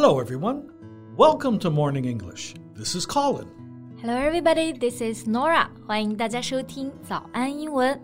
Hello, everyone. Welcome to Morning English. This is Colin. Hello, everybody. This is Norah. 欢迎大家收听早安英文。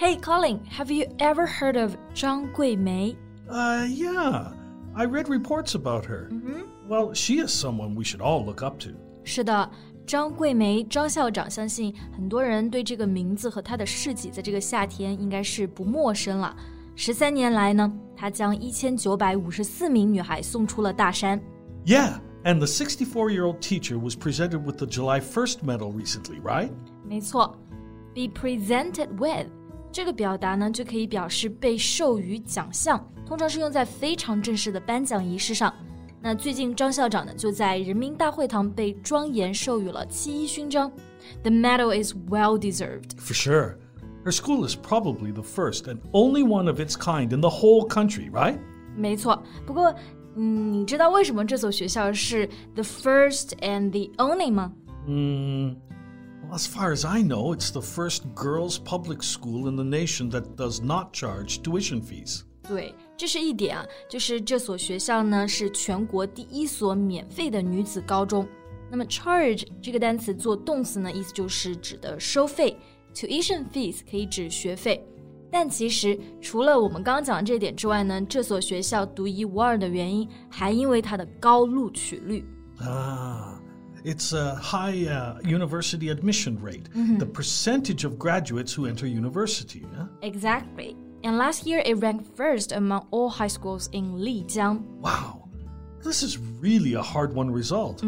Hey, Colin, have you ever heard of 张桂梅 Uh, yeah, I read reports about her. Mm-hmm. Well, she is someone we should all look up to. 是的，张桂梅，张校长相信很多人对这个名字和她的事迹，在这个夏天应该是不陌生了。十三年来呢，她将一千九百五十四名女孩送出了大山。 Yeah, and the 64 year old teacher was presented with the July 1st medal recently, right? 没错，be presented with 这个表达呢，就可以表示被授予奖项，通常是用在非常正式的颁奖仪式上。那最近张校长呢，就在人民大会堂被庄严授予了七一勋章。The medal is well deserved. For sure. Her school is probably the first and only one of its kind in the whole country, right? 没错，不过，嗯，你知道为什么这所学校是 the first and the only 吗？ Hmm. Well, as far as I know, it's the first girls' public school in the nation that does not charge tuition fees. 对，这是一点啊，就是这所学校呢是全国第一所免费的女子高中。那么 charge 这个单词做动词呢，意思就是指的收费 ，tuition fees 可以指学费。但其实除了我们刚刚讲的这点之外呢，这所学校独一无二的原因，还因为它的高录取率。 Ah, it's a high uh, university admission rate, the percentage of graduates who enter university. yeah? Exactly. And last year it ranked first among all high schools in Lijiang. Wow, this is really a hard won result.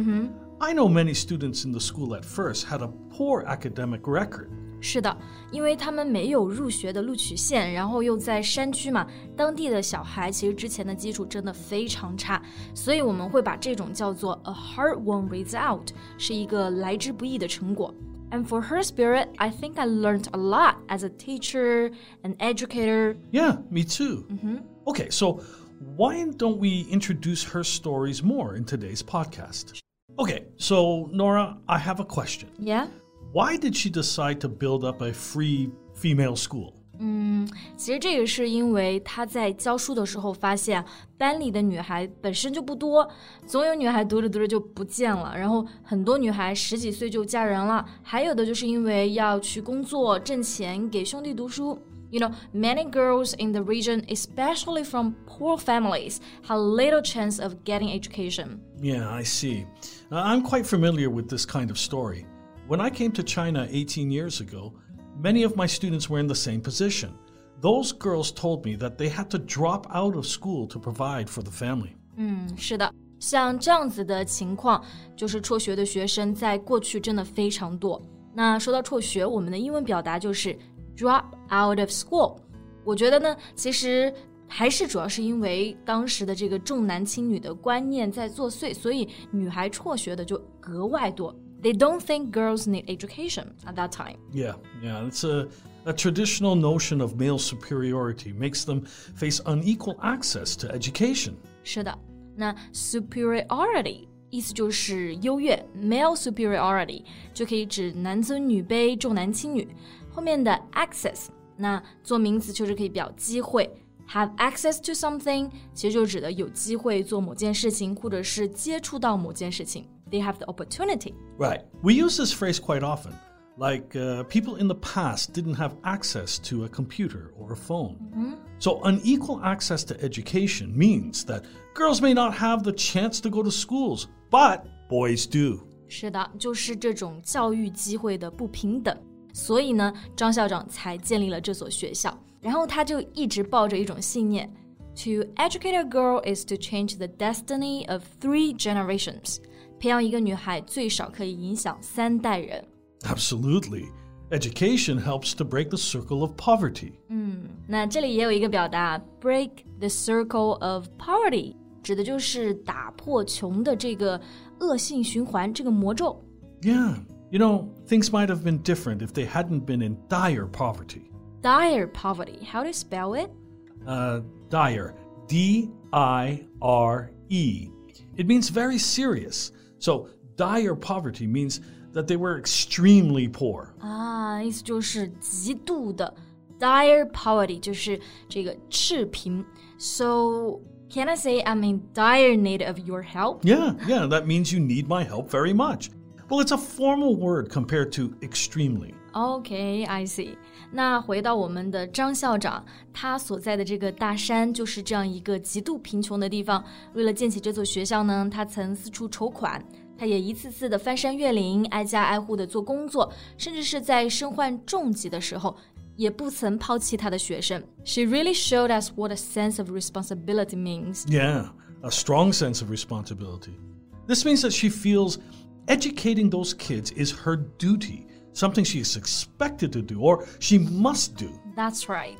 I know many students in the school at first had a poor academic record. 是的，因为他们没有入学的录取线，然后又在山区嘛，当地的小孩其实之前的基础真的非常差，所以我们会把这种叫做 a hard-won result，是一个来之不易的成果。And for her spirit, I think I learned a lot as a teacher, an educator. Yeah, me too. Mm -hmm. Okay, so why don't we introduce her stories more in today's podcast? Okay, so Norah, I have a question. Yeah? Why did she decide to build up a free female school? 其实这个是因为她在教书的时候发现，班里的女孩本身就不多，总有女孩读着读着就不见了，然后很多女孩十几岁就嫁人了，还有的就是因为要去工作挣钱给兄弟读书。You know, many girls in the region, especially from poor families, had little chance of getting education. Yeah, I see. Uh, I'm quite familiar with this kind of story. When I came to China 18 years ago, many of my students were in the same position. Those girls told me that they had to drop out of school to provide for the family. 是的，像这样子的情况，就是辍学的学生在过去真的非常多。那说到辍学，我们的英文表达就是 drop out of school。我觉得呢，其实还是主要是因为当时的这个重男轻女的观念在作祟，所以女孩辍学的就格外多。 They don't think girls need education at that time. Yeah, yeah, it's a, a traditional notion of male superiority makes them face unequal access to education. 是的，那 superiority 意思就是优越，male superiority 就可以指男尊女卑、重男轻女。后面的 access，那做名词就是可以表机会。Have access to something，其实就指的有机会做某件事情，或者是接触到某件事情。 They have the opportunity。 Right. We use this phrase quite often. Like uh, people in the past didn't have access to a computer or a phone. So, unequal access to education means that girls may not have the chance to go to schools, but boys do. 是的，就是这种教育机会的不平等，所以呢，张校长才建立了这所学校。然后他就一直抱着一种信念：To educate a girl is to change the destiny of three generations。 培养一个女孩最少可以影响三代人。 Absolutely. Education helps to break the circle of poverty. 那这里也有一个表达，break the circle of poverty，指的就是打破穷的这个恶性循环，这个魔咒。 Yeah. You know, things might have been different if they hadn't been in dire poverty. Dire poverty, how do you spell it? Uh, dire. D I R E. It means very serious. So, dire poverty means that they were extremely poor. 啊，意思就是极度的 dire poverty，就是这个赤贫。So Can I say I'm in dire need of your help? Yeah, yeah, that means you need my help very much. Well, it's a formal word compared to extremely. Okay, I see. 那回到我们的张校长，他所在的这个大山就是这样一个极度贫穷的地方。为了建起这所学校呢，他曾四处筹款，他也一次次的翻山越岭，挨家挨户的做工作，甚至是在身患重疾的时候，也不曾抛弃他的学生。She really showed us what a sense of responsibility means. Yeah, a strong sense of responsibility. This means that she feels educating those kids is her duty something she is expected to do or she must do. That's right.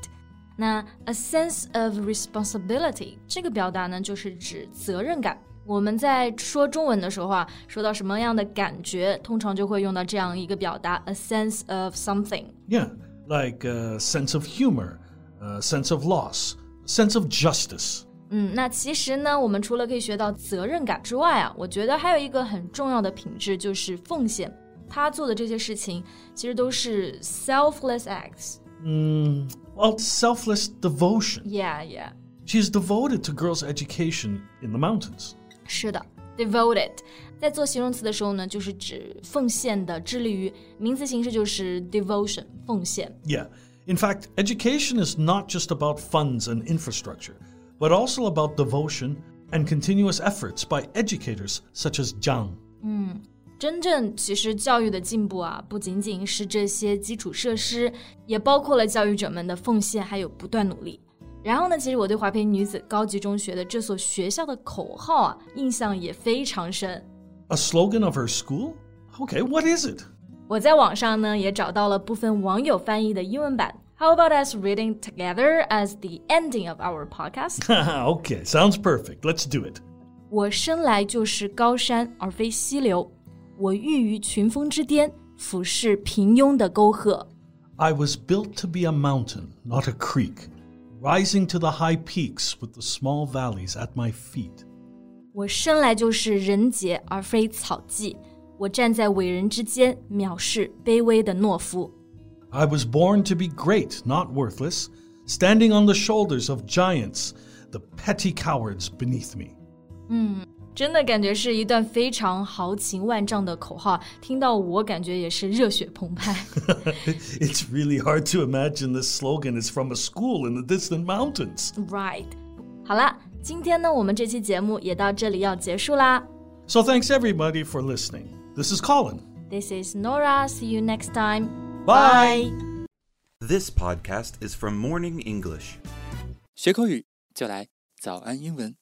那 a sense of responsibility 这个表达呢，就是指责任感。我们在说中文的时候啊，说到什么样的感觉，通常就会用到这样一个表达，a sense of something. Yeah, like a sense of humor, a sense of loss, a sense of justice. 嗯，那其实呢，我们除了可以学到责任感之外啊，我觉得还有一个很重要的品质就是奉献。 他做的这些事情其实都是 selfless acts. Mm, well, selfless devotion. Yeah, yeah. She's devoted to girls' education in the mountains. 是的，devoted，在做形容词的时候呢，就是指奉献的，致力于；名词形式就是 devotion，奉献。Yeah. In fact, education is not just about funds and infrastructure, but also about devotion and continuous efforts by educators such as Zhang. 嗯。 真正其实教育的进步啊，不仅仅是这些基础设施，也包括了教育者们的奉献还有不断努力。然后呢，其实我对华培女子高级中学的这所学校的口号啊，印象也非常深。A slogan of her school? Okay, what is it? 我在网上呢也找到了部分网友翻译的英文版。How about us reading together as the ending of our podcast? okay, sounds perfect. Let's do it. 我生来就是高山而非溪流。 我寓于群峰之巅，俯视平庸的沟壑。I was built to be a mountain, not a creek, rising to the high peaks with the small valleys at my feet. 我生来就是人杰而非草芥，我站在伟人之间，藐视卑微的懦夫。I was born to be great, not worthless, standing on the shoulders of giants, the petty cowards beneath me. It's really hard to imagine this slogan is from a school in the distant mountains. Right. 好啦，今天呢，我们这期节目也到这里要结束啦。So thanks everybody for listening. This is Colin. This is Norah. See you next time. Bye. This podcast is from Morning English. 学口语就来早安英文。